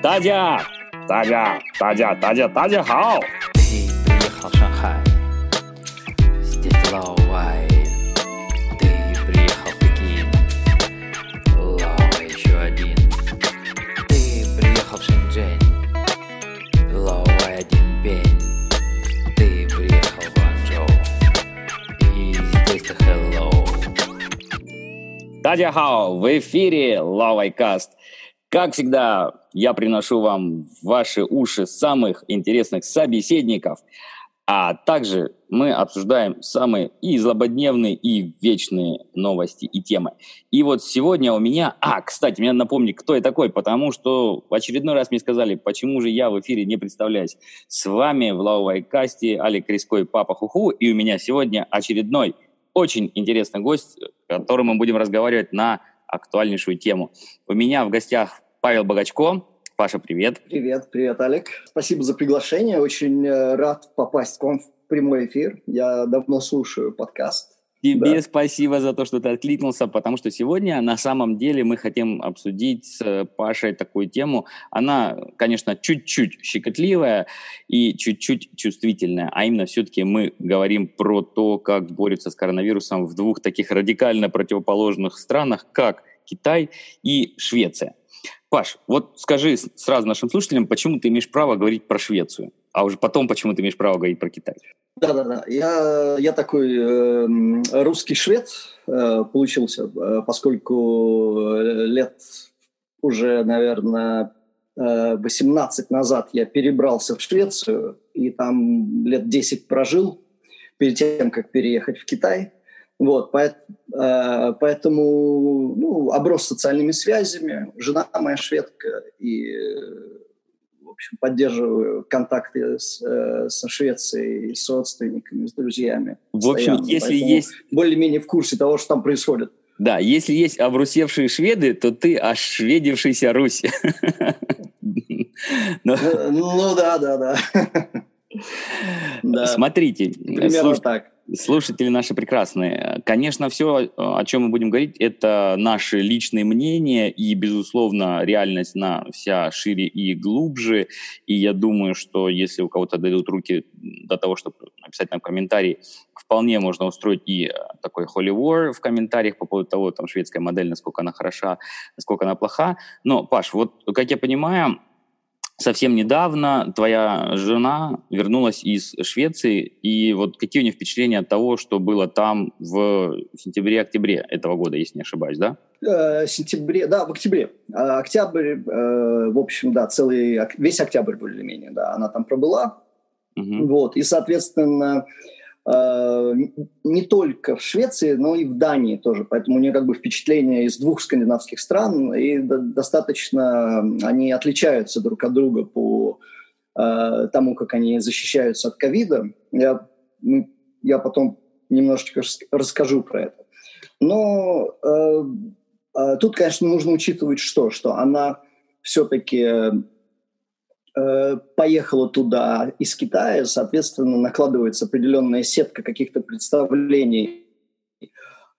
大家，大家，大家，大家，大家好。Дадя Хао, в эфире Лавайкаст. Как всегда, я приношу вам в ваши уши самых интересных собеседников, а также мы обсуждаем самые и злободневные, и вечные новости и темы. И вот сегодня у меня... А, кстати, меня напомни, кто я такой, потому что в очередной раз мне сказали, почему же я в эфире не представляюсь. С вами в Лаувайкасте Алик Криской, Папа Хуху, и у меня сегодня очередной очень интересный гость, с которым мы будем разговаривать на актуальнейшую тему. У меня в гостях Павел Богачко. Паша, привет. Привет, привет, Алик. Спасибо за приглашение. Очень э, рад попасть к вам в прямой эфир. Я давно слушаю подкаст. Тебе Да. спасибо за то, что ты откликнулся, потому что сегодня на самом деле мы хотим обсудить с э, Пашей такую тему. Она, конечно, чуть-чуть щекотливая и чуть-чуть чувствительная, а именно все-таки мы говорим про то, как борются с коронавирусом в двух таких радикально противоположных странах, как Китай и Швеция. Паш, вот скажи сразу нашим слушателям, почему ты имеешь право говорить про Швецию, а уже потом, почему ты имеешь право говорить про Китай. Да-да-да. Я, я такой э, русский швед э, получился, э, поскольку э, лет уже, наверное, э, 18 назад я перебрался в Швецию и там лет 10 прожил перед тем, как переехать в Китай. Вот, э, поэтому ну, оброс социальными связями. Жена моя шведка, и, э, в общем, поддерживаю контакты с, э, со Швецией, с родственниками, с друзьями. В общем, постоянно. если Поэтому есть Более-менее в курсе того, что там происходит. Да, если есть обрусевшие шведы, то ты ошведившийся Русь. Э, Ну да, да, да. Смотрите, примерно так. Слушатели наши прекрасные. Конечно, все, о чем мы будем говорить, это наши личные мнения и, безусловно, реальность на вся шире и глубже. И я думаю, что если у кого-то дойдут руки до того, чтобы написать нам комментарий, вполне можно устроить и э, такой holy war в комментариях по поводу того, там, шведская модель, насколько она хороша, насколько она плоха. Но, Паш, вот, как я понимаю, совсем недавно твоя жена вернулась из Швеции, и вот какие у нее впечатления от того, что было там в сентябре-октябре этого года, если не ошибаюсь, да? Э, сентябре, да, в октябре. А Октябрь, э, в общем, да, целый, весь октябрь более-менее, да, она там пробыла. Мгм. Вот, и, соответственно, э, не только в Швеции, но и в Дании тоже. Поэтому у нее как бы впечатления из двух скандинавских стран, и до- достаточно они отличаются друг от друга по э, тому, как они защищаются от ковида. Я, я потом немножечко рас- расскажу про это. Но э, э, тут, конечно, нужно учитывать что? Что она все-таки э, поехала туда из Китая, соответственно, накладывается определенная сетка каких-то представлений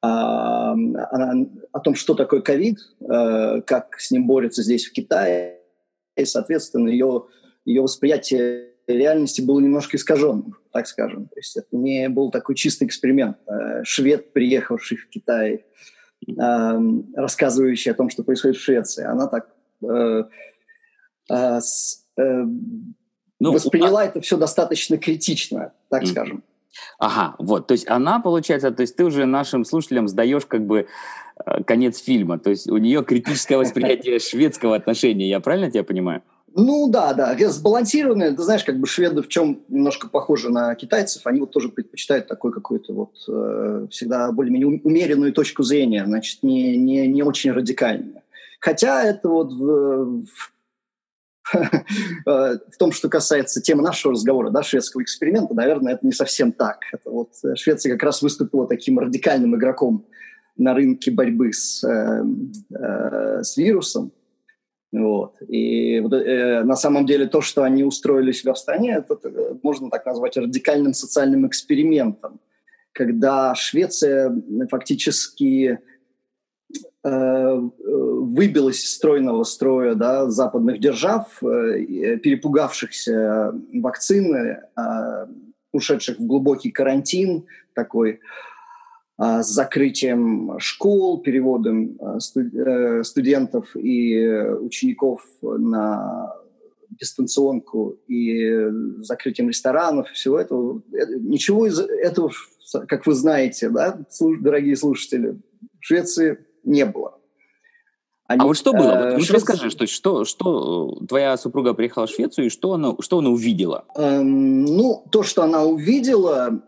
а, она- о том, что такое ковид, э, как с ним борются здесь в Китае, и, соответственно, ее, ее восприятие реальности было немножко искаженным, так скажем. То есть это не был такой чистый эксперимент. Э, Швед, приехавший в Китай, э, рассказывающий о том, что происходит в Швеции, она так э, э, э, Ну, восприняла это все достаточно критично, так Мгм. скажем. Ага, вот, то есть она, получается, то есть ты уже нашим слушателям сдаешь как бы э, конец фильма, то есть у нее критическое восприятие шведского отношения, я правильно тебя понимаю? Ну да, да, сбалансированные. Ты знаешь, как бы шведы в чем немножко похожи на китайцев, они вот тоже предпочитают такой какой-то вот э, всегда более-менее ум- умеренную точку зрения, значит, не, не, не очень радикальную. Хотя это вот в, в- в том, что касается темы нашего разговора, да, шведского эксперимента, наверное, это не совсем так. Это вот э, Швеция как раз выступила таким радикальным игроком на рынке борьбы с, э, э, с вирусом. Вот. И э, на самом деле то, что они устроили себя в стране, это, э, можно так назвать радикальным социальным экспериментом, когда Швеция фактически э, выбилась из стройного строя да, западных держав, э, перепугавшихся вакцины, э, ушедших в глубокий карантин такой, с закрытием школ, переводом студентов и учеников на дистанционку и закрытием ресторанов, всего этого. Ничего из этого, как вы знаете, да, дорогие слушатели, в Швеции не было. Они, а вот что было? Вот, Швеция... расскажи, что, что, что твоя супруга приехала в Швецию, и что она, что она увидела? Эм, ну, то, что она увидела,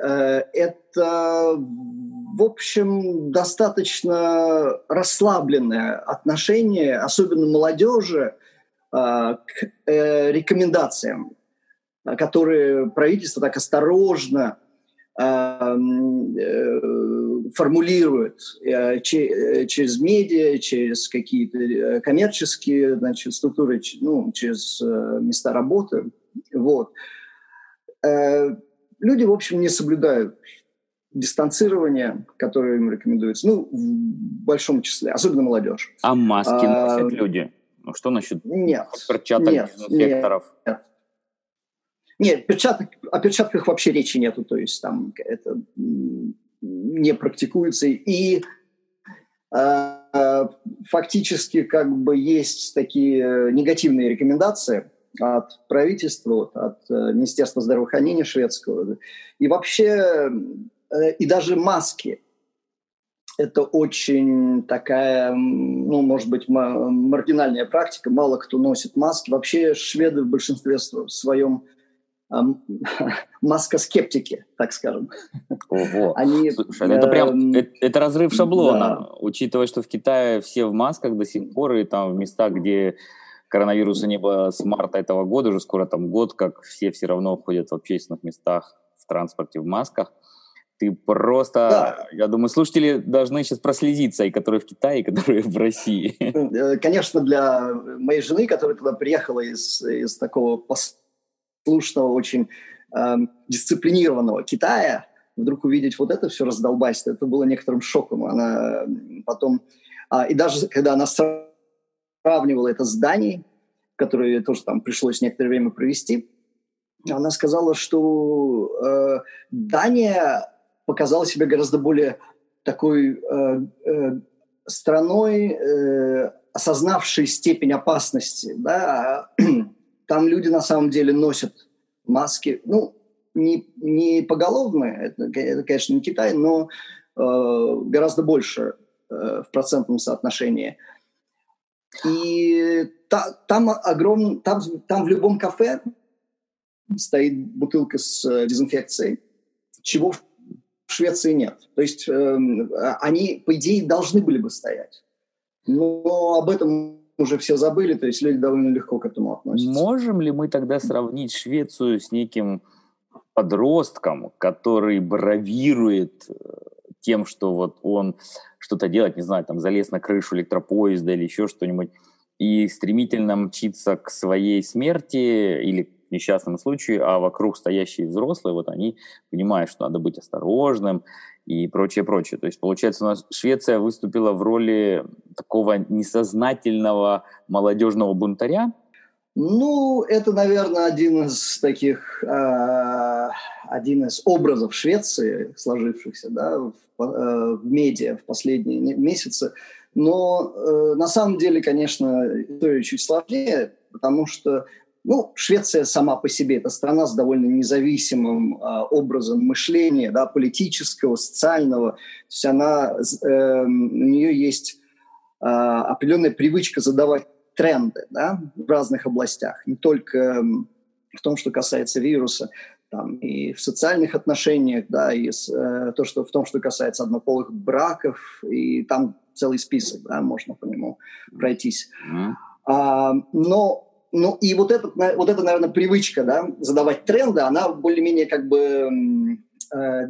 э, это, в общем, достаточно расслабленное отношение, особенно молодежи, а, к э, рекомендациям, а, которые правительство так осторожно а, э, формулирует э, через медиа, через какие-то коммерческие значит, структуры, ну, через места работы. Вот. Люди, в общем, не соблюдают дистанцирование, которое им рекомендуется, ну, в большом числе, особенно молодежь. А маски носят а, люди? Ну что насчет нет, перчаток нет, дезинфекторов? Нет. Нет, перчаток, о перчатках вообще речи нету, то есть там это не практикуется. И э, фактически как бы есть такие негативные рекомендации от правительства, от э, Министерства здравоохранения шведского. И вообще, э, и даже маски – это очень такая, ну, может быть, маргинальная практика. Мало кто носит маски. Вообще шведы в большинстве своем маскоскептики, так скажем. Ого. Они, Слушай, ну это прям это, это разрыв шаблона, да. учитывая, что в Китае все в масках до сих пор, и там в местах, где коронавируса не было с марта этого года, уже скоро там год, как все все равно ходят в общественных местах, в транспорте в масках. Ты просто, да. я думаю, слушатели должны сейчас прослезиться, и которые в Китае, и которые в России. Э, конечно, для моей жены, которая туда приехала из, из такого послушного, очень э, дисциплинированного Китая, вдруг увидеть вот это все раздолбайство, это было некоторым шоком. Она потом... А, и даже когда она сравнивала это с Данией, которые тоже там пришлось некоторое время провести, она сказала, что э, Дания показала себя гораздо более такой э, э, страной, э, осознавшей степень опасности. Да? Там люди на самом деле носят маски, ну, не, не поголовные, это, это, конечно, не Китай, но э, гораздо больше э, в процентном соотношении. И та, там огромный, там, там в любом кафе стоит бутылка с э, дезинфекцией, чего в Швеции нет. То есть э, они, по идее, должны были бы стоять. Но об этом уже все забыли, то есть люди довольно легко к этому относятся. Можем ли мы тогда сравнить Швецию с неким подростком, который бравирует э, тем, что вот он что-то делает, не знаю, там залез на крышу электропоезда или еще что-нибудь, и стремительно мчится к своей смерти или несчастном случае, а вокруг стоящие взрослые, вот они понимают, что надо быть осторожным и прочее, прочее. То есть, получается, у нас Швеция выступила в роли такого несознательного молодежного бунтаря, ну, это, наверное, один из таких, э, один из образов Швеции, сложившихся да, в, э, в медиа в последние месяцы. Но э, на самом деле, конечно, история чуть сложнее, потому что ну, Швеция сама по себе это страна с довольно независимым э, образом мышления, да, политического, социального. То есть она, э, у нее есть э, определенная привычка задавать тренды да, в разных областях, не только в том, что касается вируса, там, и в социальных отношениях, да, и с, э, то, что, в том, что касается однополых браков, и там целый список, да, можно по нему пройтись. Mm-hmm. А, но ну и вот, этот, вот эта, наверное, привычка да, задавать тренды, она более-менее как бы э,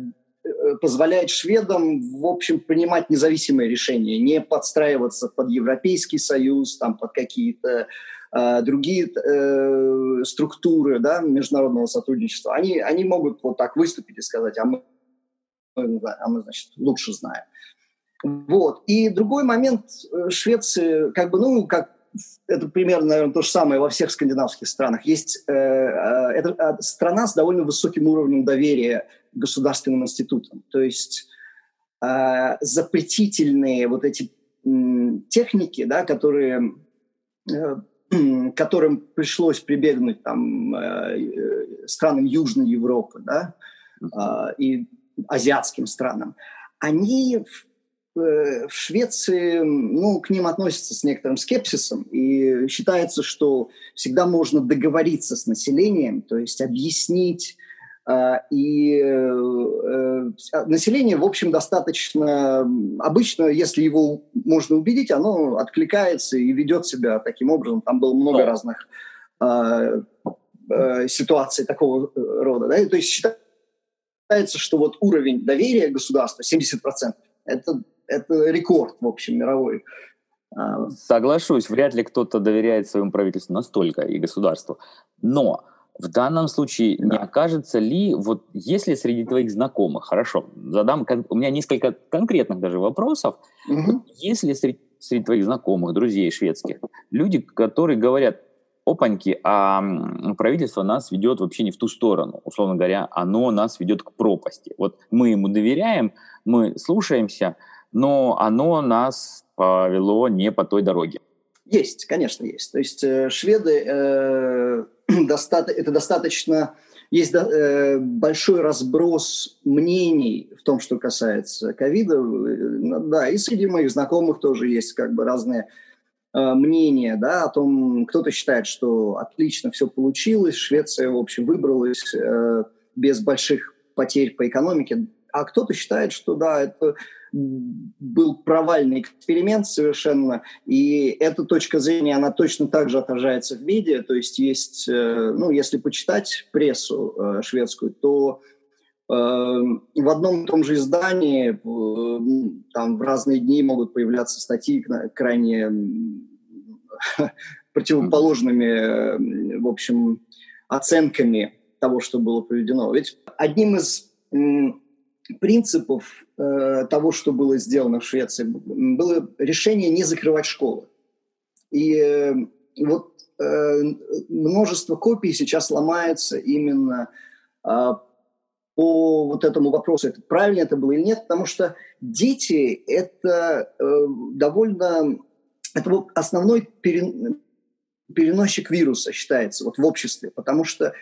позволяет шведам, в общем, принимать независимые решения, не подстраиваться под Европейский Союз, там, под какие-то э, другие э, структуры да, международного сотрудничества. Они, они могут вот так выступить и сказать, а мы а мы, значит, лучше знаем. Вот. И другой момент, э, Швеции, как бы, ну, как это примерно, наверное, то же самое во всех скандинавских странах. Есть э, э, это страна с довольно высоким уровнем доверия к государственным институтам. То есть э, запретительные вот эти э, техники, да, которые, э, которым пришлось прибегнуть там, э, э странам Южной Европы да, э, и азиатским странам, они Э, в Швеции ну, к ним относятся с некоторым скепсисом, и считается, что всегда можно договориться с населением, то есть объяснить, а, и э, население, в общем, достаточно... Обычно, если его можно убедить, оно откликается и ведет себя таким образом. Там было много разных а, э, ситуаций такого рода. Да? То есть считается, что вот уровень доверия государства 70%. Это это рекорд, в общем, мировой. А, Соглашусь, вряд ли кто-то доверяет своему правительству настолько и государству. Но в данном случае да. не окажется ли, вот если среди твоих знакомых, хорошо, задам, у меня несколько конкретных даже вопросов, угу. если среди, среди твоих знакомых, друзей шведских, люди, которые говорят, опаньки, а правительство нас ведет вообще не в ту сторону, условно говоря, оно нас ведет к пропасти. Вот мы ему доверяем, мы слушаемся, но оно нас повело не по той дороге. Есть, конечно, есть. То есть э, шведы э, доста- это достаточно есть э, большой разброс мнений в том, что касается ковида. Ну, да, и среди моих знакомых тоже есть как бы разные э, мнения, да, о том, кто-то считает, что отлично все получилось, Швеция, в общем, выбралась э, без больших потерь по экономике, а кто-то считает, что да, это был провальный эксперимент совершенно, и эта точка зрения, она точно так же отражается в медиа, то есть есть, э, ну, если почитать прессу э, шведскую, то э, в одном и том же издании там в разные дни могут появляться статьи крайне противоположными, в общем, оценками того, что было проведено. Ведь одним из принципов э, того, что было сделано в Швеции, было решение не закрывать школы. И э, вот э, множество копий сейчас ломается именно э, по вот этому вопросу, это правильно это было или нет, потому что дети – это э, довольно… Это основной перен, переносчик вируса считается вот в обществе, потому что э,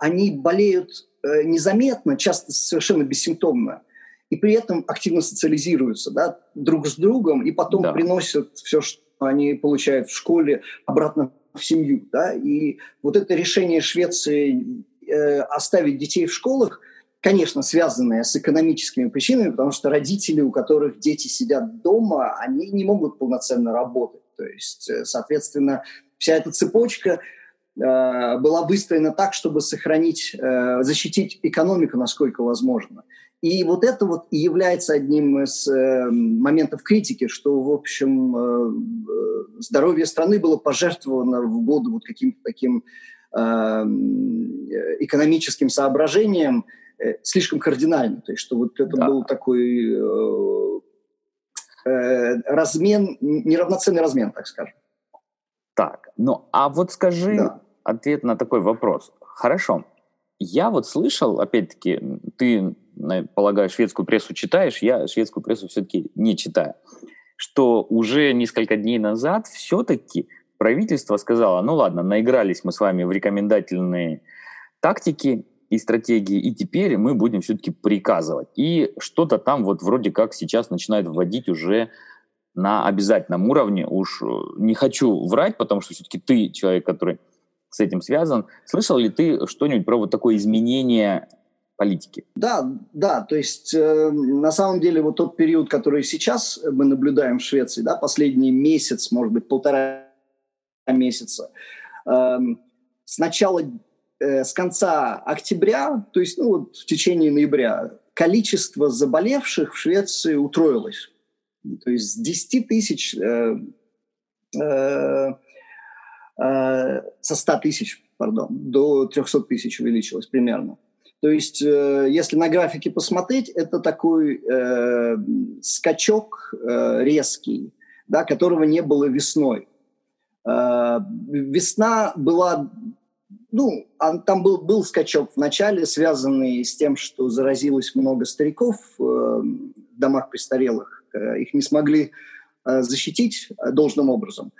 они болеют незаметно, часто совершенно бессимптомно, и при этом активно социализируются да, друг с другом, и потом да. приносят все, что они получают в школе, обратно в семью. Да? И вот это решение Швеции э, оставить детей в школах, конечно, связанное с экономическими причинами, потому что родители, у которых дети сидят дома, они не могут полноценно работать. То есть, э, соответственно, вся эта цепочка – Э, была выстроена так, чтобы сохранить, э, защитить экономику, насколько возможно. И вот это вот и является одним из э, моментов критики, что, в общем, здоровье страны было пожертвовано в годы вот каким-то таким экономическим соображением слишком кардинально. То есть, что вот это да. был такой размен, неравноценный размен, так скажем. Так, ну а вот скажи да. ответ на такой вопрос. Хорошо, я вот слышал, опять-таки, ты, полагаю, шведскую прессу читаешь, я шведскую прессу все-таки не читаю, что уже несколько дней назад все-таки правительство сказало, ну ладно, наигрались мы с вами в рекомендательные тактики и стратегии, и теперь мы будем все-таки приказывать. И что-то там вот вроде как сейчас начинает вводить уже на обязательном уровне. Уж э, не хочу врать, потому что все-таки ты человек, который с этим связан. Слышал ли ты что-нибудь про вот такое изменение политики? Да, да, то есть э, на самом деле вот тот период, который сейчас мы наблюдаем в Швеции, да, последний месяц, может быть, полтора месяца, э, с начала, э, с конца октября, то есть ну, вот в течение ноября, количество заболевших в Швеции утроилось. То есть с 10 тысяч, э, э, э, со 100 тысяч, пардон, до 300 тысяч увеличилось примерно. То есть, э, если на графике посмотреть, это такой э, скачок э, резкий, да, которого не было весной. Э, весна была, ну, там был, был скачок в начале, связанный с тем, что заразилось много стариков э, в домах престарелых. Э, их не смогли э, защитить э, должным образом.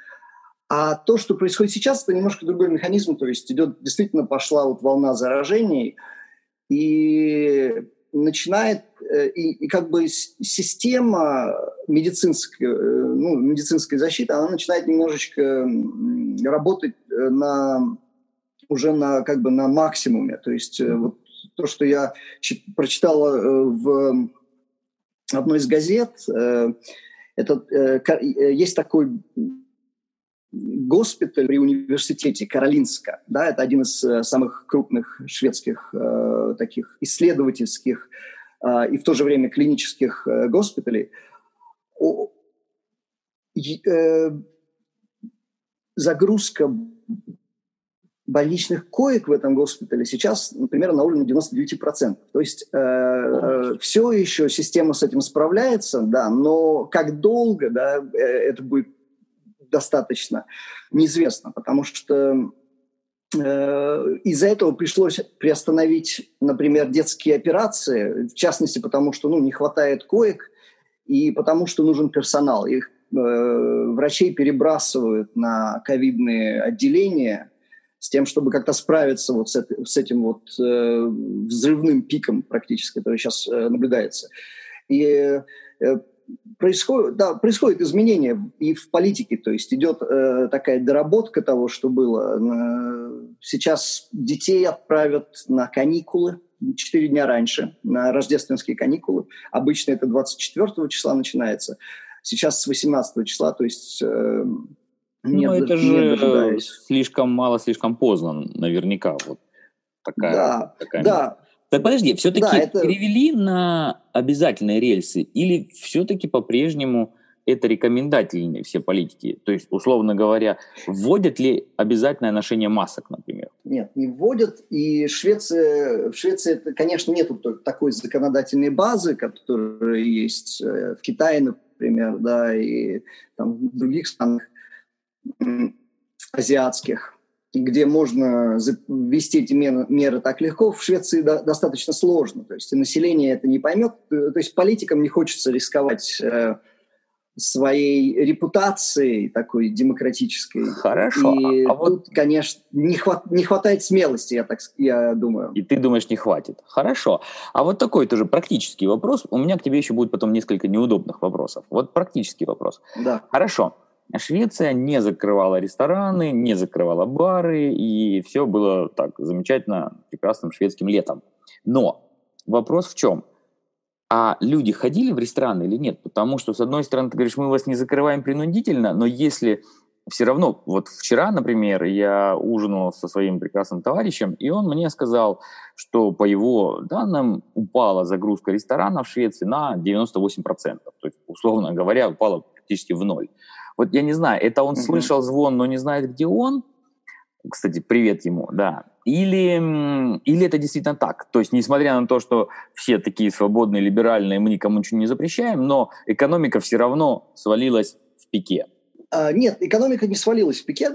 А то, что происходит сейчас, это немножко другой механизм, то есть идет, действительно пошла вот волна заражений, и начинает, и, и как бы система медицинской, ну, медицинской защиты, она начинает немножечко работать на, уже на, как бы на максимуме. То есть вот то, что я прочитала в одной из газет, это, есть такой госпиталь при университете Каролинска, да, это один из э, самых крупных шведских э, таких исследовательских э, и в то же время клинических э, госпиталей. Э, загрузка больничных коек в этом госпитале сейчас, например, на уровне 99%. То есть э, э, все еще система с этим справляется, да, но как долго да, э, это будет достаточно неизвестно, потому что э, из-за этого пришлось приостановить, например, детские операции, в частности, потому что ну, не хватает коек и потому что нужен персонал. Их э, врачей перебрасывают на ковидные отделения с тем, чтобы как-то справиться вот с, с этим вот э, взрывным пиком практически, который сейчас э, наблюдается. И э, происходит, да, происходит изменение и в политике, то есть идет э, такая доработка того, что было. Сейчас детей отправят на каникулы, 4 дня раньше, на рождественские каникулы. Обычно это 24 числа начинается. Сейчас с 18 числа, то есть... Э, нет, ну, это же слишком мало, слишком поздно, наверняка. Вот такая, да, такая да. Так подожди, все-таки да, это... перевели на обязательные рельсы или все-таки по-прежнему это рекомендательные все политики? То есть, условно говоря, вводят ли обязательное ношение масок, например? Нет, не вводят. И Швеция, в Швеции, конечно, нет такой законодательной базы, которая есть э, в Китае, например, да, и там, в других странах азиатских где можно ввести эти меры так легко, в Швеции достаточно сложно. То есть и население это не поймет. То есть политикам не хочется рисковать э, своей репутацией такой демократической. Хорошо. И а, а тут, вот... конечно, не, хват, не хватает смелости, я так я думаю. И ты думаешь, не хватит. Хорошо. А вот такой тоже практический вопрос. У меня к тебе еще будет потом несколько неудобных вопросов. Вот практический вопрос. Да. Хорошо. Швеция не закрывала рестораны, не закрывала бары, и все было так замечательно, прекрасным шведским летом. Но вопрос в чем? А люди ходили в рестораны или нет? Потому что, с одной стороны, ты говоришь, мы вас не закрываем принудительно, но если все равно, вот вчера, например, я ужинал со своим прекрасным товарищем, и он мне сказал, что по его данным упала загрузка ресторанов в Швеции на 98%. То есть, условно говоря, упала практически в ноль. Вот я не знаю, это он слышал звон, но не знает, где он. Кстати, привет ему, да. Или, или это действительно так. То есть, несмотря на то, что все такие свободные, либеральные, мы никому ничего не запрещаем, но экономика все равно свалилась в пике. А, нет, экономика не свалилась в пике.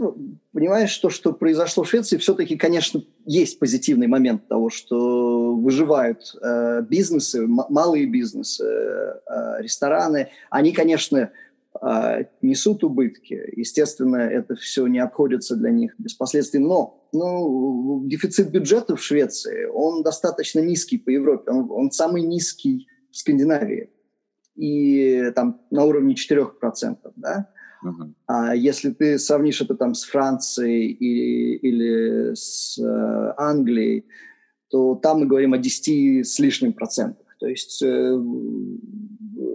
Понимаешь, то, что произошло в Швеции, все-таки, конечно, есть позитивный момент того, что выживают э, бизнесы, малые бизнесы, э, рестораны. Они, конечно, несут убытки. Естественно, это все не обходится для них без последствий. Но ну, дефицит бюджета в Швеции, он достаточно низкий по Европе. Он, он самый низкий в Скандинавии. И там на уровне 4%. Да? Uh-huh. А если ты сравнишь это там с Францией и, или с э, Англией, то там мы говорим о 10 с лишним процентах. То есть э,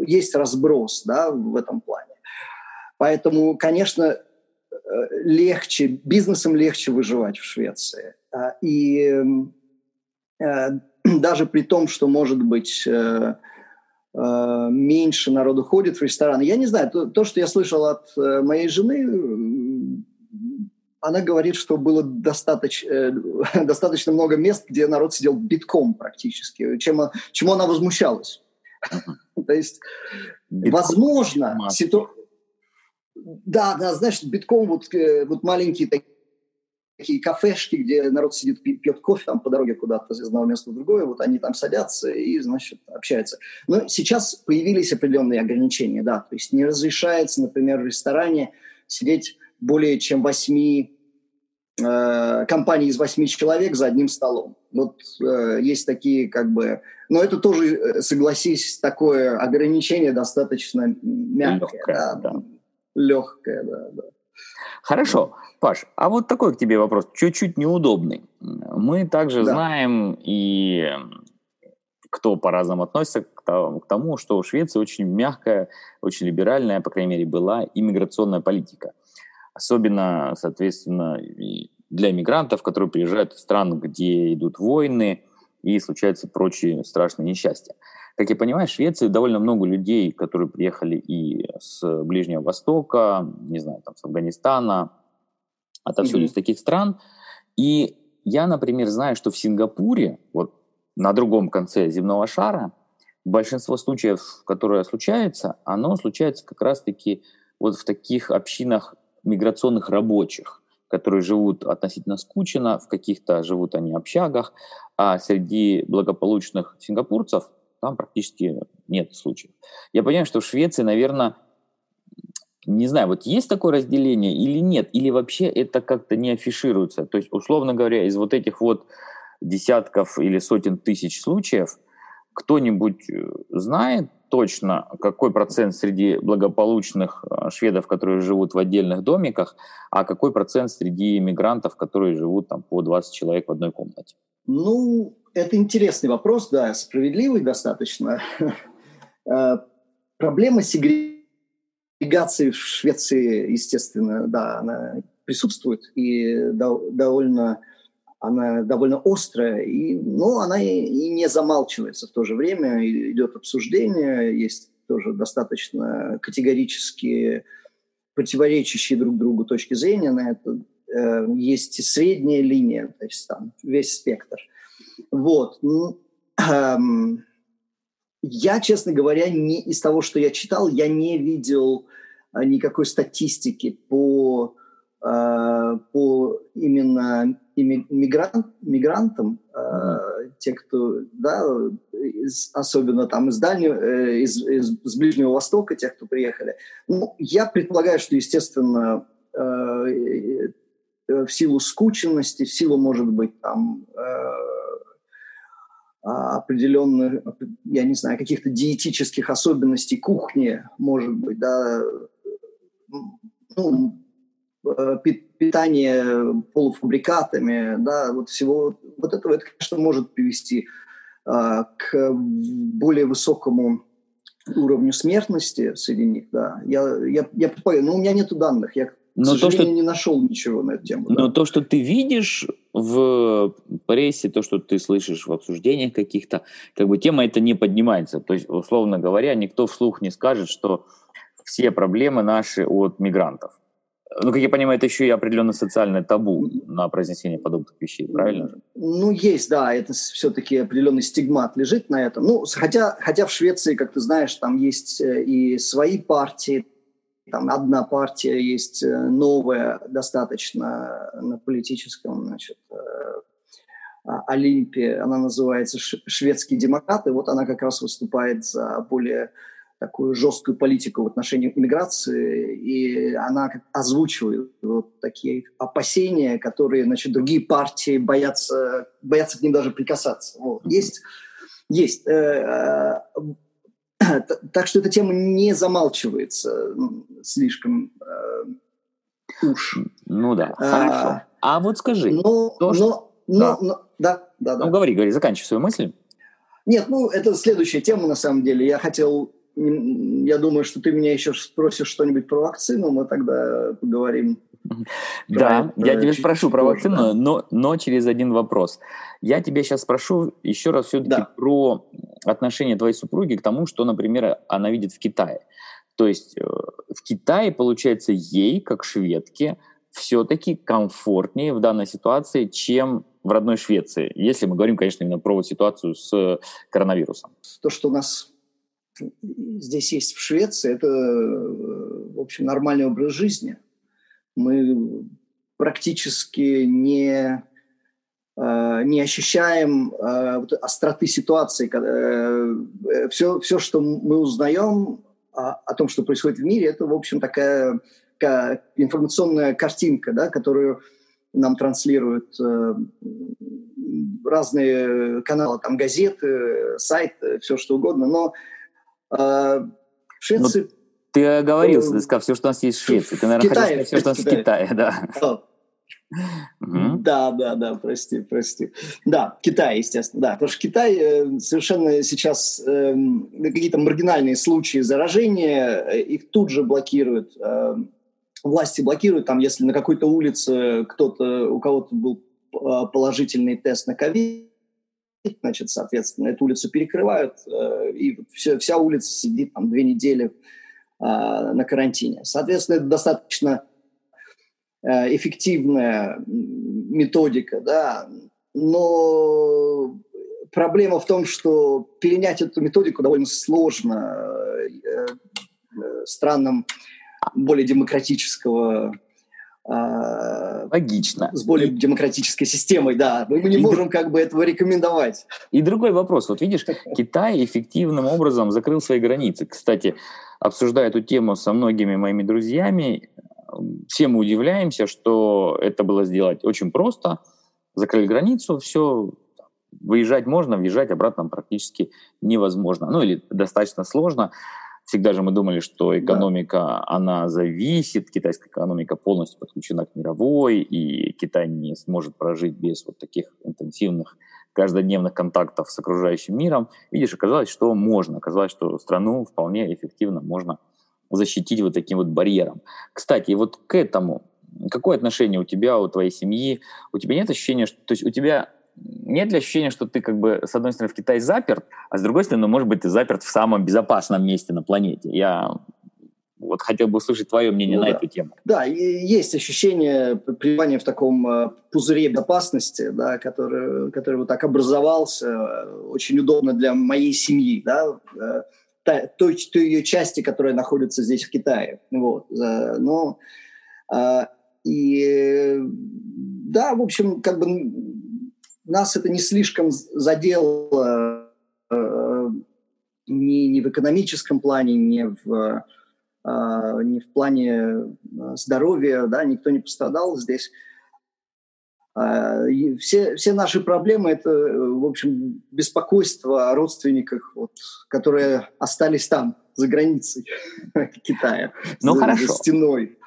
есть разброс да, в этом плане. Поэтому, конечно, э, легче, бизнесам легче выживать в Швеции. А, и э, даже при том, что, может быть, э, меньше народу ходит в рестораны. Я не знаю, то, то что я слышал от моей жены, она говорит, что было достаточно, достаточно много мест, где народ сидел битком практически, чем, чему она возмущалась. То есть, возможно, ситуация... Да, да, знаешь, битком вот, э, вот маленькие такие такие кафешки, где народ сидит, пьет кофе там по дороге куда-то из одного места в другое, вот они там садятся и, значит, общаются. Но сейчас появились определенные ограничения, да, то есть не разрешается, например, в ресторане сидеть более чем восьми э, компаний из восьми человек за одним столом. Вот э, есть такие как бы... Но это тоже, э, согласись, такое ограничение достаточно мягкое. Легкое, да. да. Легкое, да, да. Хорошо. Паш, а вот такой к тебе вопрос, чуть-чуть неудобный. Мы также да. знаем и кто по-разному относится к тому, что у Швеции очень мягкая, очень либеральная, по крайней мере, была иммиграционная политика. Особенно, соответственно, для мигрантов, которые приезжают из стран, где идут войны и случаются прочие страшные несчастья. Как я понимаю, в Швеции довольно много людей, которые приехали и с Ближнего Востока, не знаю, там, с Афганистана, отовсюду mm-hmm. из таких стран. И я, например, знаю, что в Сингапуре, вот на другом конце земного шара, большинство случаев, которые случаются, оно случается как раз-таки вот в таких общинах миграционных рабочих, которые живут относительно скучно, в каких-то живут они общагах, а среди благополучных сингапурцев там практически нет случаев. Я понимаю, что в Швеции, наверное, не знаю, вот есть такое разделение или нет, или вообще это как-то не афишируется. То есть, условно говоря, из вот этих вот десятков или сотен тысяч случаев кто-нибудь э, знает точно, какой процент среди благополучных э, шведов, которые живут в отдельных домиках, а какой процент среди иммигрантов, которые живут там по 20 человек в одной комнате? Ну, это интересный вопрос, да, справедливый достаточно. Э, проблема сегрегации в Швеции, естественно, да, она присутствует и довольно она довольно острая, и, но она и, и не замалчивается в то же время. Идет обсуждение, есть тоже достаточно категорические противоречащие друг другу точки зрения на это. Э, есть и средняя линия, то есть там весь спектр. Вот. Ну, эм, я, честно говоря, не из того, что я читал, я не видел а, никакой статистики по, а, по именно мигрант, мигрантам, mm-hmm. те, кто, да, из, особенно там из Дальнего, э, из, из, из Ближнего Востока, тех, кто приехали. Ну, я предполагаю, что, естественно, э, в силу скученности, в силу, может быть, там определенных, я не знаю, каких-то диетических особенностей кухни, может быть, да, ну, э, питание полуфабрикатами, да, вот всего вот этого, это, конечно, может привести а, к более высокому уровню смертности среди них, да. Я, я, я предполагаю, но у меня нет данных, я но то, что не нашел ничего на эту тему. Но да. то, что ты видишь в прессе, то, что ты слышишь в обсуждениях каких-то, как бы тема эта не поднимается. То есть, условно говоря, никто вслух не скажет, что все проблемы наши от мигрантов. Ну, как я понимаю, это еще и определенное социальное табу на произнесение подобных вещей, правильно же? Ну, есть, да, это все-таки определенный стигмат лежит на этом. Ну, хотя, хотя в Швеции, как ты знаешь, там есть э, и свои партии, там одна партия есть э, новая достаточно на политическом значит, э, а, Олимпе, она называется «Шведские демократы», вот она как раз выступает за более такую жесткую политику в отношении иммиграции, и она озвучивает вот такие опасения, которые, значит, другие партии боятся, боятся к ним даже прикасаться. Вот. Есть, есть э, так что эта тема не замалчивается слишком э, уж. Ну да, а, хорошо. А вот скажи. Но, то, но, что... но, да. но, да, да, да. Ну говори, говори, заканчивай свою мысль. Нет, ну это следующая тема на самом деле. Я хотел, я думаю, что ты меня еще спросишь что-нибудь про вакцину, мы тогда поговорим да, я тебя спрошу про вакцину, но, но через один вопрос. Я тебя сейчас спрошу еще раз все-таки да. про отношение твоей супруги к тому, что, например, она видит в Китае. То есть э, в Китае, получается, ей, как шведке, все-таки комфортнее в данной ситуации, чем в родной Швеции, если мы говорим, конечно, именно про ситуацию с коронавирусом. То, что у нас здесь есть в Швеции, это, в общем, нормальный образ жизни. Мы практически не, э, не ощущаем э, остроты ситуации. Все, э, все, что мы узнаем о том, что происходит в мире, это, в общем, такая информационная картинка, да, которую нам транслируют разные каналы, там газеты, сайты, все что угодно. Но в Швеции... Но ты говорил, ты сказал, все, что у нас есть в Швеции. Ты, наверное, Китае, хотел сказать все, что у нас в Китае, да. Да, да, да, прости, прости. Да, Китай, естественно, да. Потому что Китай э, совершенно сейчас э, какие-то маргинальные случаи заражения, э, их тут же блокируют. Э, власти блокируют, там, если на какой-то улице кто-то, у кого-то был э, положительный тест на ковид, значит, соответственно, эту улицу перекрывают, э, и все, вся улица сидит там две недели на карантине. Соответственно, это достаточно Э, эффективная методика, да, но проблема в том, что перенять эту методику довольно сложно э, э, странам более демократического Логично. С более демократической системой, да. Мы не и можем как бы этого рекомендовать. И другой вопрос. Вот видишь, Китай эффективным образом закрыл свои границы. Кстати, обсуждая эту тему со многими моими друзьями, все мы удивляемся, что это было сделать очень просто. Закрыли границу, все, выезжать можно, въезжать обратно практически невозможно. Ну или достаточно сложно. Всегда же мы думали, что экономика, да. она зависит, китайская экономика полностью подключена к мировой, и Китай не сможет прожить без вот таких интенсивных каждодневных контактов с окружающим миром. Видишь, оказалось, что можно. Оказалось, что страну вполне эффективно можно защитить вот таким вот барьером. Кстати, вот к этому, какое отношение у тебя, у твоей семьи? У тебя нет ощущения, что, то есть у тебя нет ли ощущения, что ты как бы с одной стороны в Китае заперт, а с другой стороны, ну, может быть, ты заперт в самом безопасном месте на планете? Я вот хотел бы услышать твое мнение ну, на да. эту тему. Да, есть ощущение пребывания в таком э, пузыре безопасности, да, который, который вот так образовался, э, очень удобно для моей семьи, да, э, той, той ее части, которая находится здесь в Китае. Вот. Но и да, в общем, как бы нас это не слишком задело э, ни, ни в экономическом плане, ни в, э, ни в плане здоровья, да, никто не пострадал здесь. А, все, все наши проблемы – это, в общем, беспокойство о родственниках, вот, которые остались там, за границей Китая, ну, за, хорошо. за стеной.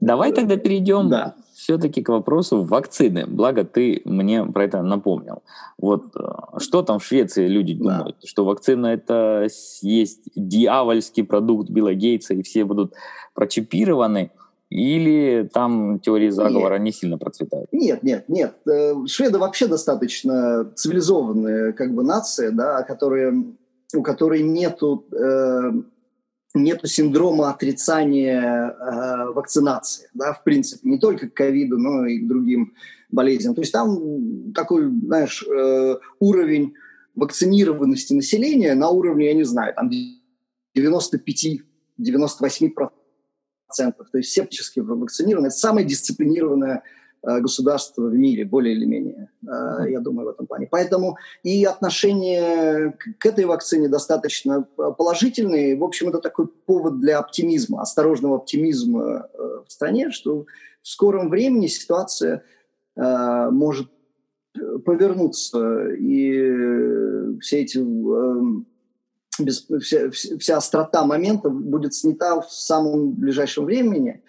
Давай тогда перейдем да. все-таки к вопросу вакцины. Благо ты мне про это напомнил. Вот э, что там в Швеции люди да. думают? Что вакцина это есть дьявольский продукт Билла Гейтса, и все будут прочипированы – или там теории заговора нет. не сильно процветают? Нет, нет, нет. Э, шведы вообще достаточно цивилизованная как бы нация, да, которые, у которой нету, э, нету синдрома отрицания э, вакцинации, да, в принципе, не только к ковиду, но и к другим болезням. То есть там такой, знаешь, э, уровень вакцинированности населения на уровне, я не знаю, там 95-98% процентов. То есть все практически вакцинированы. Это самое дисциплинированное э, государство в мире, более или менее, э, я думаю, в этом плане. Поэтому и отношение к этой вакцине достаточно положительные. В общем, это такой повод для оптимизма, осторожного оптимизма э, в стране, что в скором времени ситуация может повернуться, и все эти без, вся, вся острота момента будет снята в самом ближайшем времени.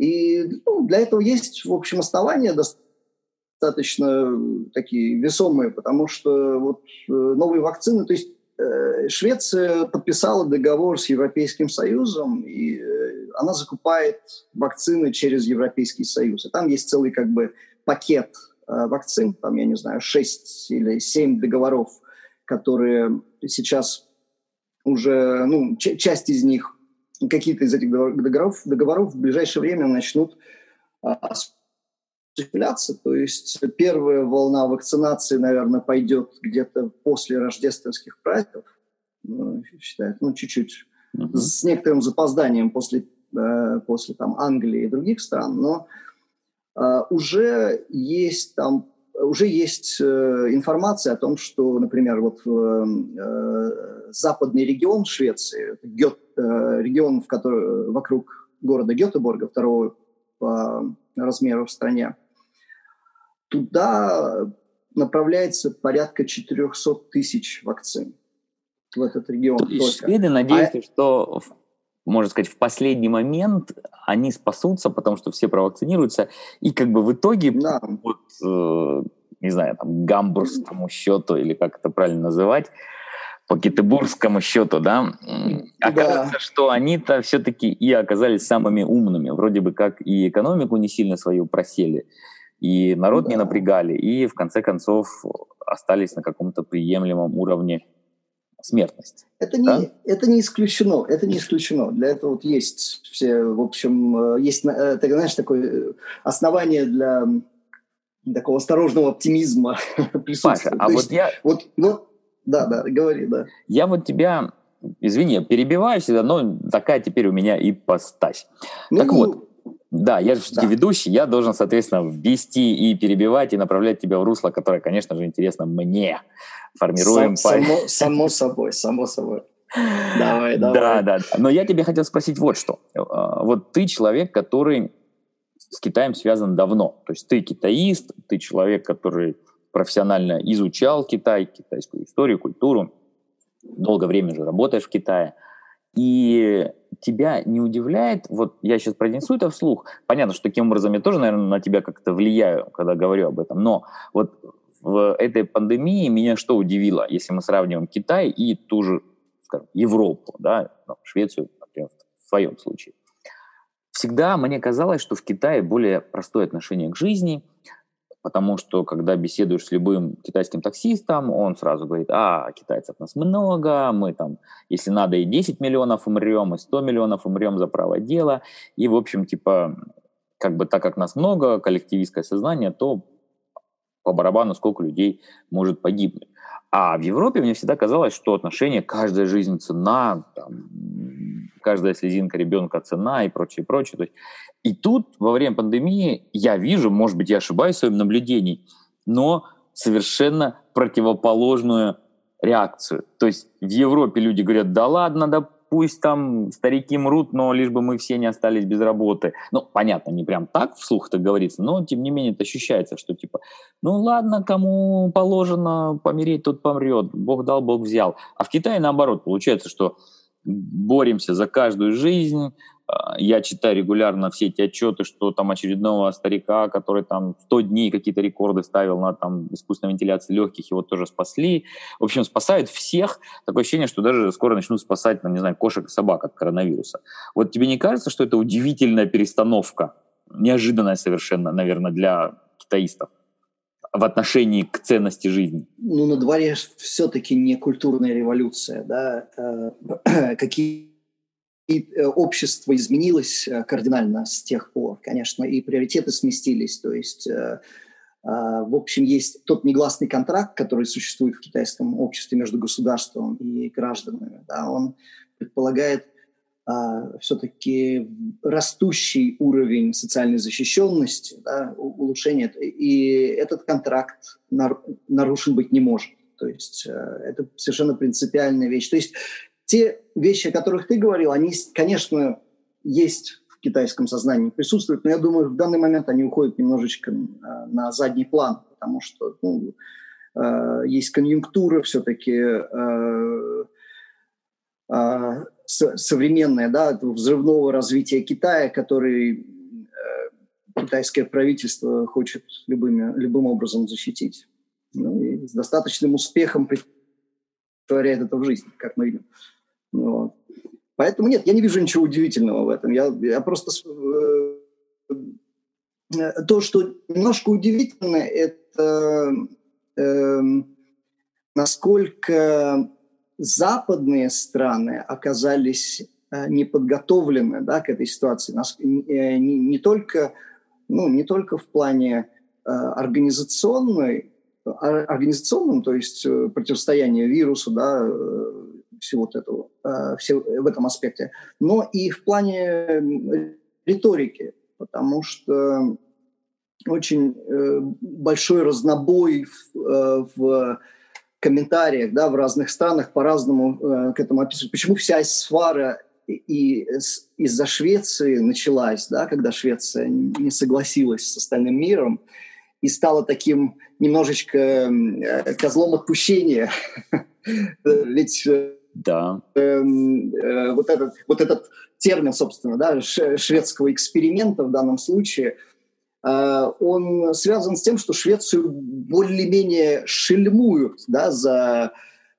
И ну, для этого есть, в общем, основания достаточно такие весомые, потому что вот э, новые вакцины, то есть э, Швеция подписала договор с Европейским Союзом, и э, она закупает вакцины через Европейский Союз. И там есть целый как бы пакет вакцин, там, я не знаю, 6 или 7 договоров, которые сейчас уже, ну, часть из них, какие-то из этих договоров, договоров в ближайшее время начнут осуществляться. То есть первая волна вакцинации, наверное, пойдет где-то после рождественских праздников, ну, считают, ну, чуть-чуть, mm-hmm. с некоторым запозданием после, э, после там, Англии и других стран, но э, уже есть там уже есть э, информация о том, что, например, вот э, э, западный регион Швеции, Гет, регион, в который, вокруг города Гетеборга, второго по размеру в стране, туда направляется порядка 400 тысяч вакцин в этот регион. То есть шведы надеются, а... что, можно сказать, в последний момент они спасутся, потому что все провакцинируются, и как бы в итоге да. вот, э, не знаю, там, гамбургскому счету, или как это правильно называть, по Гетебургскому счету, да, окажется, да. что они-то все-таки и оказались самыми умными. Вроде бы как и экономику не сильно свою просели, и народ да. не напрягали, и в конце концов остались на каком-то приемлемом уровне смертности. Это не, да? это не исключено, это не исключено. Для этого вот есть все, в общем, э, есть, э, ты знаешь, такое основание для такого осторожного оптимизма Паша, а вот я... Вот, ну, да, да, говори, да. Я вот тебя, извини, перебиваю всегда, но такая теперь у меня и постась. Ну, так вот, да, я же да. ведущий, я должен, соответственно, ввести и перебивать, и направлять тебя в русло, которое, конечно же, интересно мне. Формируем... Сам, само, само собой, само собой. Давай, давай. Да, да. Но я тебе хотел спросить вот что. А, вот ты человек, который с Китаем связан давно. То есть ты китаист, ты человек, который профессионально изучал Китай, китайскую историю, культуру, долгое время же работаешь в Китае. И тебя не удивляет, вот я сейчас произнесу это вслух, понятно, что таким образом я тоже, наверное, на тебя как-то влияю, когда говорю об этом, но вот в этой пандемии меня что удивило, если мы сравниваем Китай и ту же, скажем, Европу, да, Швецию, например, в своем случае. Всегда мне казалось, что в Китае более простое отношение к жизни, потому что когда беседуешь с любым китайским таксистом, он сразу говорит, а, китайцев нас много, мы там, если надо, и 10 миллионов умрем, и 100 миллионов умрем за право дела, и, в общем, типа, как бы так как нас много, коллективистское сознание, то по барабану сколько людей может погибнуть. А в Европе мне всегда казалось, что отношение, каждая жизнь цена, там, каждая слезинка ребенка цена и прочее, прочее. То есть, и тут во время пандемии я вижу, может быть, я ошибаюсь в своем наблюдении, но совершенно противоположную реакцию. То есть в Европе люди говорят, да ладно, да пусть там старики мрут, но лишь бы мы все не остались без работы. Ну, понятно, не прям так вслух это говорится, но тем не менее это ощущается, что типа, ну ладно, кому положено помереть, тот помрет, Бог дал, Бог взял. А в Китае наоборот, получается, что боремся за каждую жизнь, я читаю регулярно все эти отчеты, что там очередного старика, который там 100 дней какие-то рекорды ставил на там искусственной вентиляции легких, его тоже спасли. В общем, спасают всех. Такое ощущение, что даже скоро начнут спасать, ну, не знаю, кошек и собак от коронавируса. Вот тебе не кажется, что это удивительная перестановка, неожиданная совершенно, наверное, для китаистов? в отношении к ценности жизни? Ну, на дворе все-таки не культурная революция, да, э, какие и э, общество изменилось э, кардинально с тех пор, конечно, и приоритеты сместились. То есть, э, в общем, есть тот негласный контракт, который существует в китайском обществе между государством и гражданами. Да, он предполагает все-таки растущий уровень социальной защищенности, да, улучшение. И этот контракт нарушен быть не может. То есть это совершенно принципиальная вещь. То есть те вещи, о которых ты говорил, они, конечно, есть в китайском сознании, присутствуют, но я думаю, в данный момент они уходят немножечко э, на задний план, потому что ну, э, есть конъюнктура все-таки э, современная, да, взрывного развития Китая, который китайское правительство хочет любыми, любым образом защитить. Ну, и с достаточным успехом притворяет это в жизнь, как мы видим. Вот. Поэтому нет, я не вижу ничего удивительного в этом. Я, я просто... Э, то, что немножко удивительно, это э, насколько западные страны оказались э, не подготовлены да, к этой ситуации. Нас, э, не, не только ну, не только в плане э, организационной, а, организационном, то есть э, противостояния вирусу, да, э, всего вот этого, э, все, в этом аспекте, но и в плане риторики, потому что очень э, большой разнобой в, э, в комментариях да, в разных странах по-разному к этому описывают. Почему вся свара и из-за Швеции началась, да, когда Швеция не согласилась с остальным миром и стала таким немножечко козлом отпущения. Ведь да. Эм, э, вот, этот, вот этот термин, собственно, да, шведского эксперимента в данном случае – Э, он связан с тем, что Швецию более-менее шельмуют да, за,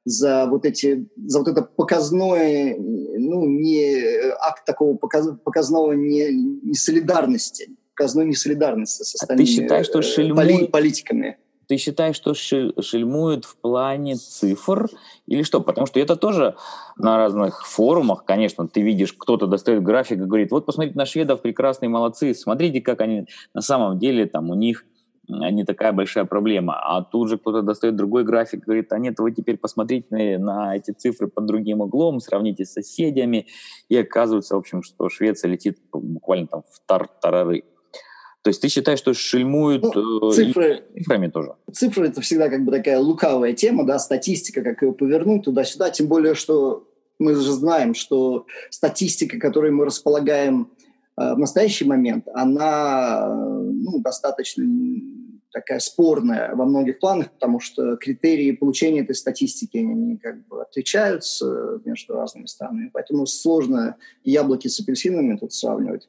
за, вот эти, за вот это показное, ну, не акт такого показ, показного не, не солидарности, показной несолидарности со остальными а ты считаешь, что э, шельмуют... политиками. Ты считаешь, что шельмуют в плане цифр или что? Потому что это тоже на разных форумах, конечно, ты видишь, кто-то достает график и говорит, вот посмотрите на шведов, прекрасные молодцы, смотрите, как они на самом деле, там у них не такая большая проблема. А тут же кто-то достает другой график, говорит, а нет, вы теперь посмотрите на эти цифры под другим углом, сравните с соседями, и оказывается, в общем, что Швеция летит буквально там в тар-тарары. То есть ты считаешь, что шельмуют ну, э, цифры, цифрами тоже? Цифры – это всегда как бы такая лукавая тема, да, статистика, как ее повернуть туда-сюда, тем более, что мы же знаем, что статистика, которой мы располагаем э, в настоящий момент, она ну, достаточно такая спорная во многих планах, потому что критерии получения этой статистики, они как бы отличаются между разными странами, поэтому сложно яблоки с апельсинами тут сравнивать.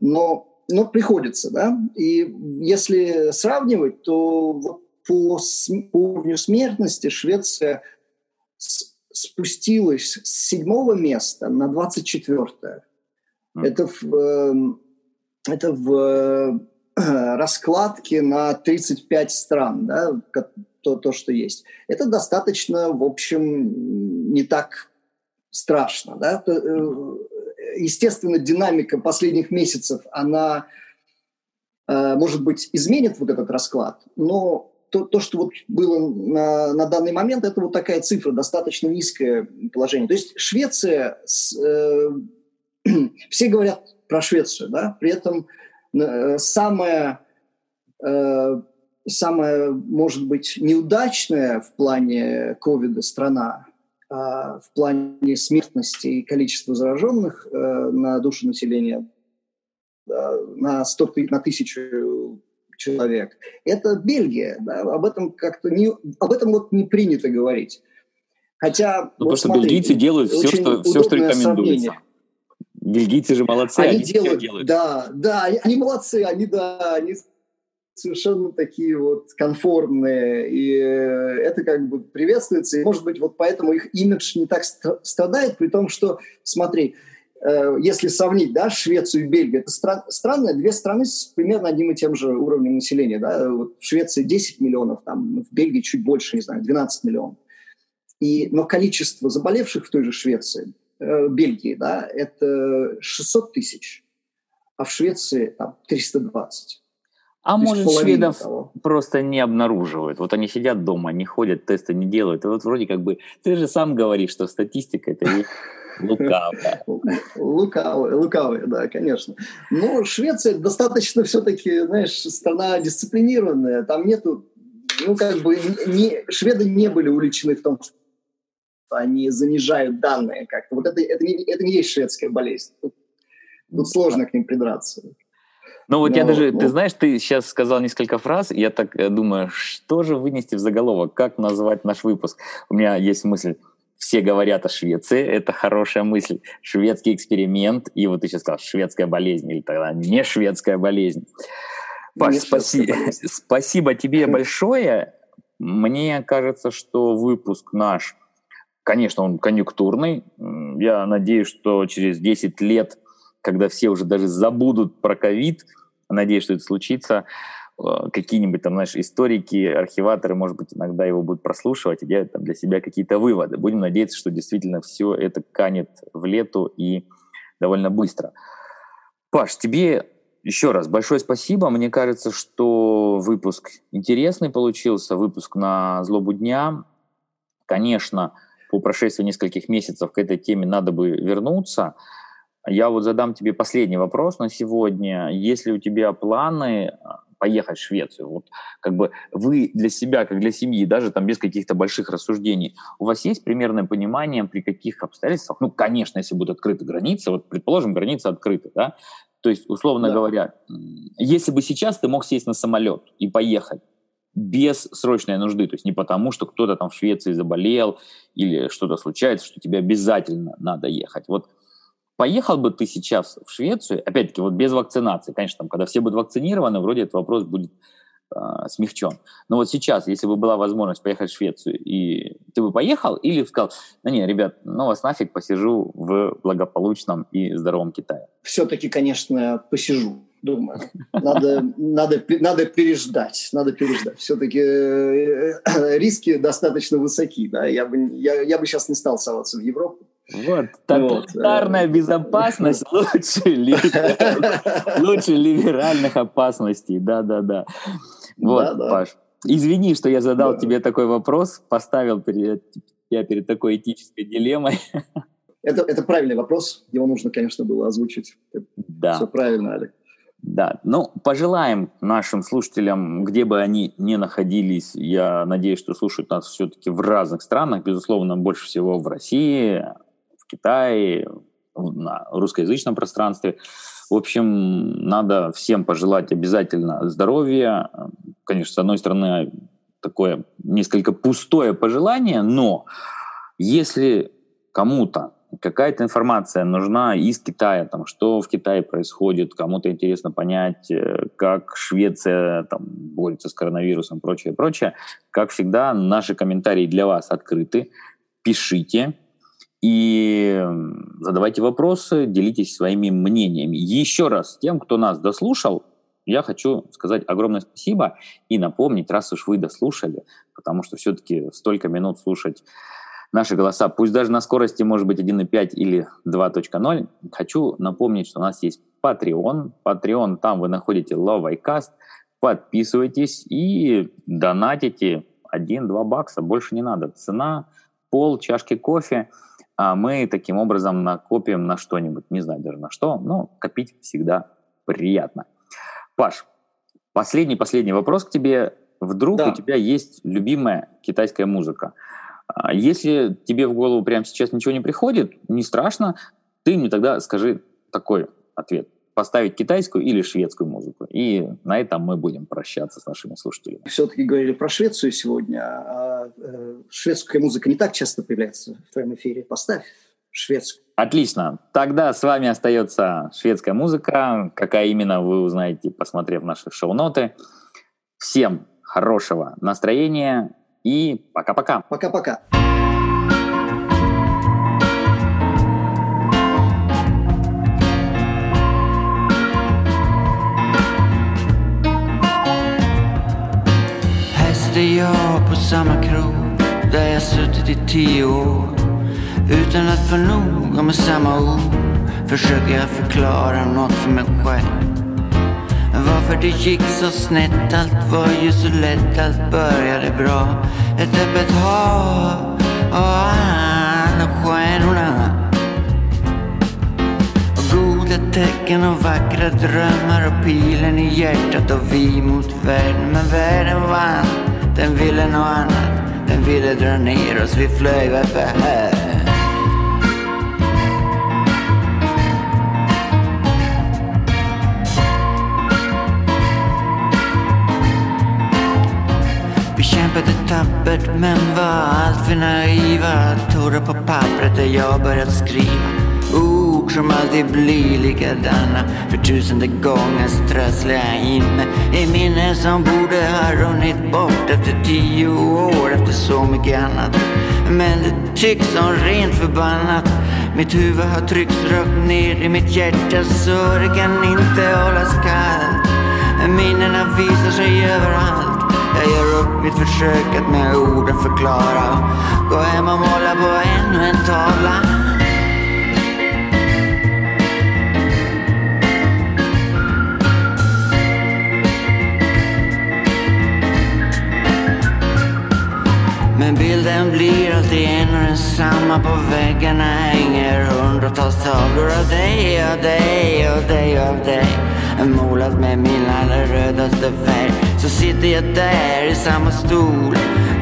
Но но приходится, да. И если сравнивать, то вот по, по уровню смертности Швеция спустилась с седьмого места на 24-е. Mm. Это в, эм, это в э, раскладке на 35 стран, да, то, то, что есть. Это достаточно, в общем, не так страшно. Да? Э, естественно, динамика последних месяцев, она, э, может быть, изменит вот этот расклад, но то, то что вот было на, на данный момент, это вот такая цифра, достаточно низкое положение. То есть Швеция, с, э, все говорят про Швецию, да, при этом э, самая, э, самая, может быть, неудачная в плане ковида страна а, в плане смертности и количества зараженных э, на душу населения на, 100, на тысячу человек. Это Бельгия. Да? Об этом как-то не, об этом вот не принято говорить. Хотя, ну, вот потому смотри, что бельгийцы делают все, что, все, что рекомендуется. Сравнение. Бельгийцы же молодцы, они, они делают, делают. Да, да, они, они молодцы, они, да, они совершенно такие вот конформные, и э, это как бы приветствуется, и, может быть, вот поэтому их имидж не так страдает, при том, что, смотри, э, если сравнить, да, Швецию и Бельгию, это стра- странно, две страны с примерно одним и тем же уровнем населения, да, вот в Швеции 10 миллионов, там, в Бельгии чуть больше, не знаю, 12 миллионов. И, но количество заболевших в той же Швеции, э, Бельгии, да, это 600 тысяч, а в Швеции там 320. А может, шведов того. просто не обнаруживают. Вот они сидят дома, не ходят, тесты не делают. И вот вроде как бы, ты же сам говоришь, что статистика это лукавая. Лукавая, лукавая, да, конечно. Но Швеция достаточно все-таки, знаешь, страна дисциплинированная. Там нету, ну как бы, не, шведы не были уличены в том, что они занижают данные как-то. Вот это, это, не, это не есть шведская болезнь. Тут, тут сложно к ним придраться. Ну вот но, я даже, но... ты знаешь, ты сейчас сказал несколько фраз, я так э, думаю, что же вынести в заголовок, как назвать наш выпуск? У меня есть мысль, все говорят о Швеции, это хорошая мысль, шведский эксперимент, и вот ты сейчас сказал, шведская болезнь, или тогда не шведская болезнь. Паш, спаси... спасибо тебе большое. Мне кажется, что выпуск наш, конечно, он конъюнктурный. Я надеюсь, что через 10 лет когда все уже даже забудут про ковид, надеюсь, что это случится, э, какие-нибудь там, знаешь, историки, архиваторы, может быть, иногда его будут прослушивать и делать там для себя какие-то выводы. Будем надеяться, что действительно все это канет в лету и довольно быстро. Паш, тебе еще раз большое спасибо. Мне кажется, что выпуск интересный получился, выпуск на злобу дня. Конечно, по прошествии нескольких месяцев к этой теме надо бы вернуться. Я вот задам тебе последний вопрос на сегодня. Есть ли у тебя планы а, поехать в Швецию? Вот как бы вы для себя, как для семьи, даже там без каких-то больших рассуждений, у вас есть примерное понимание, при каких обстоятельствах, ну, конечно, если будут открыты границы, вот, предположим, границы открыты, да, то есть, условно да. говоря, если бы сейчас ты мог сесть на самолет и поехать без срочной нужды, то есть не потому, что кто-то там в Швеции заболел или что-то случается, что тебе обязательно надо ехать. Вот поехал бы ты сейчас в Швецию, опять-таки, вот без вакцинации, конечно, там, когда все будут вакцинированы, вроде этот вопрос будет э, смягчен. Но вот сейчас, если бы была возможность поехать в Швецию, и ты бы поехал, или сказал, ну не, ребят, ну вас нафиг, посижу в благополучном и здоровом Китае? Все-таки, конечно, посижу думаю. Надо, надо, надо переждать, надо переждать. Все-таки э, риски достаточно высоки. Да? Я, бы, я, я бы сейчас не стал соваться в Европу. Вот, тоталитарная вот. безопасность лучше, лучше либеральных опасностей, да-да-да. Вот, да, да. Паш, извини, что я задал да. тебе такой вопрос, поставил перед, тебя перед такой этической дилеммой. Это, это правильный вопрос, его нужно, конечно, было озвучить. Да. Все правильно, Олег. Да, ну, пожелаем нашим слушателям, где бы они ни находились, я надеюсь, что слушают нас все-таки в разных странах, безусловно, больше всего в России, Китае, на русскоязычном пространстве. В общем, надо всем пожелать обязательно здоровья. Конечно, с одной стороны, такое несколько пустое пожелание, но если кому-то какая-то информация нужна из Китая, там, что в Китае происходит, кому-то интересно понять, э, как Швеция там, борется с коронавирусом, прочее, прочее. Как всегда, наши комментарии для вас открыты. Пишите и задавайте вопросы, делитесь своими мнениями. Еще раз, тем, кто нас дослушал, я хочу сказать огромное спасибо и напомнить, раз уж вы дослушали, потому что все-таки столько минут слушать наши голоса, пусть даже на скорости может быть 1.5 или 2.0, хочу напомнить, что у нас есть Patreon. Patreon, там вы находите Love iCast, подписывайтесь и донатите 1-2 бакса, больше не надо. Цена пол чашки кофе, а мы таким образом накопим на что-нибудь, не знаю даже на что, но копить всегда приятно. Паш, последний-последний вопрос к тебе. Вдруг да. у тебя есть любимая китайская музыка? А если тебе в голову прямо сейчас ничего не приходит, не страшно, ты мне тогда скажи такой ответ. Поставить китайскую или шведскую музыку. И на этом мы будем прощаться с нашими слушателями. Все-таки говорили про Швецию сегодня. А э, шведская музыка не так часто появляется в твоем эфире. Поставь шведскую. Отлично. Тогда с вами остается шведская музыка. Какая именно, вы узнаете, посмотрев наши шоу-ноты. Всем хорошего настроения и пока-пока. Пока-пока. Jag på samma krog där jag suttit i tio år. Utan att få nog och med samma ord försöker jag förklara något för mig själv. Varför det gick så snett, allt var ju så lätt, allt började bra. Ett öppet hav och alla stjärnorna. Och goda tecken och vackra drömmar och pilen i hjärtat och vi mot världen. Men världen vann, den ville något annat. Den ville dra ner oss, vi flög för här. kämpade tappert men var allt för naiva. Tårar på pappret där jag börjat skriva. Ord som alltid blir likadana. För tusende gången så trasslar jag in mig i minnen som borde ha runnit bort efter tio år efter så mycket annat. Men det tycks som rent förbannat. Mitt huvud har tryckts rakt ner i mitt hjärta så det kan inte hållas kallt. Minnena visar sig överallt. Jag gör upp mitt försök att med orden förklara. Gå hem och måla på ännu en tavla. Men bilden blir alltid en och densamma på väggarna hänger hundratals tavlor av dig, av dig, av dig, av dig. Målat med min allra rödaste färg. Så sitter jag där i samma stol,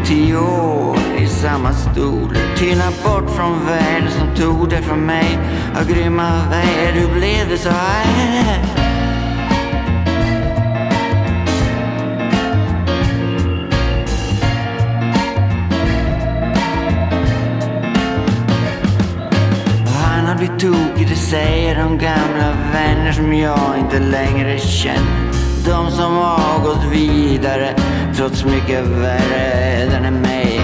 tio år i samma stol. Tyna bort från världen som tog det från mig. Av grymma vägar, hur blev det så här? Säger de gamla vänner som jag inte längre känner. De som har gått vidare, trots mycket värre öden än mig.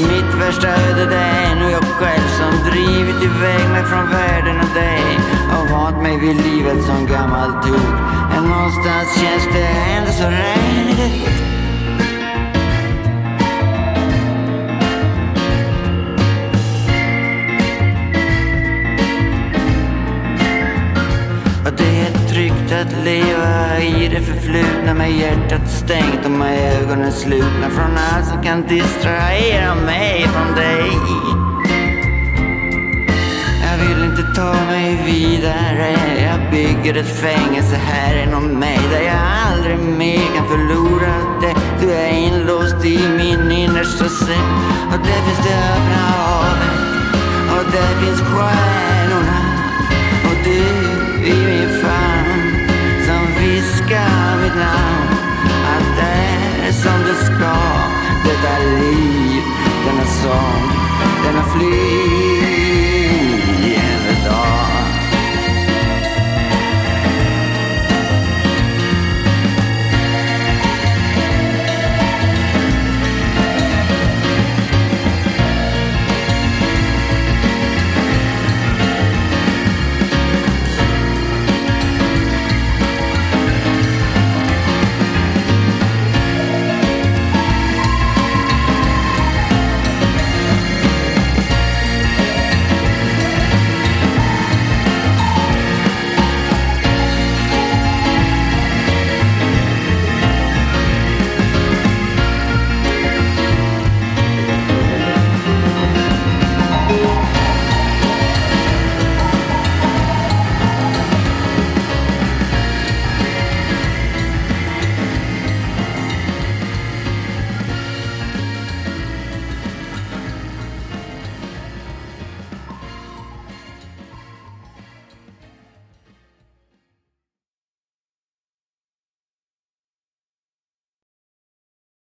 Mitt värsta öde det är nog jag själv som drivit iväg mig från världen och dig. Och vant mig vid livet som gammal tur. Men någonstans känns det ändå så rätt. Att leva i det förflutna med hjärtat stängt och med ögonen slutna från allt som kan distrahera mig från dig. Jag vill inte ta mig vidare. Jag bygger ett fängelse här inom mig där jag aldrig mer kan förlora det. Du är inlåst i min innersta säng. och där finns det öppna havet och där finns stjärnorna ska Detta liv, denna sång, denna flykt?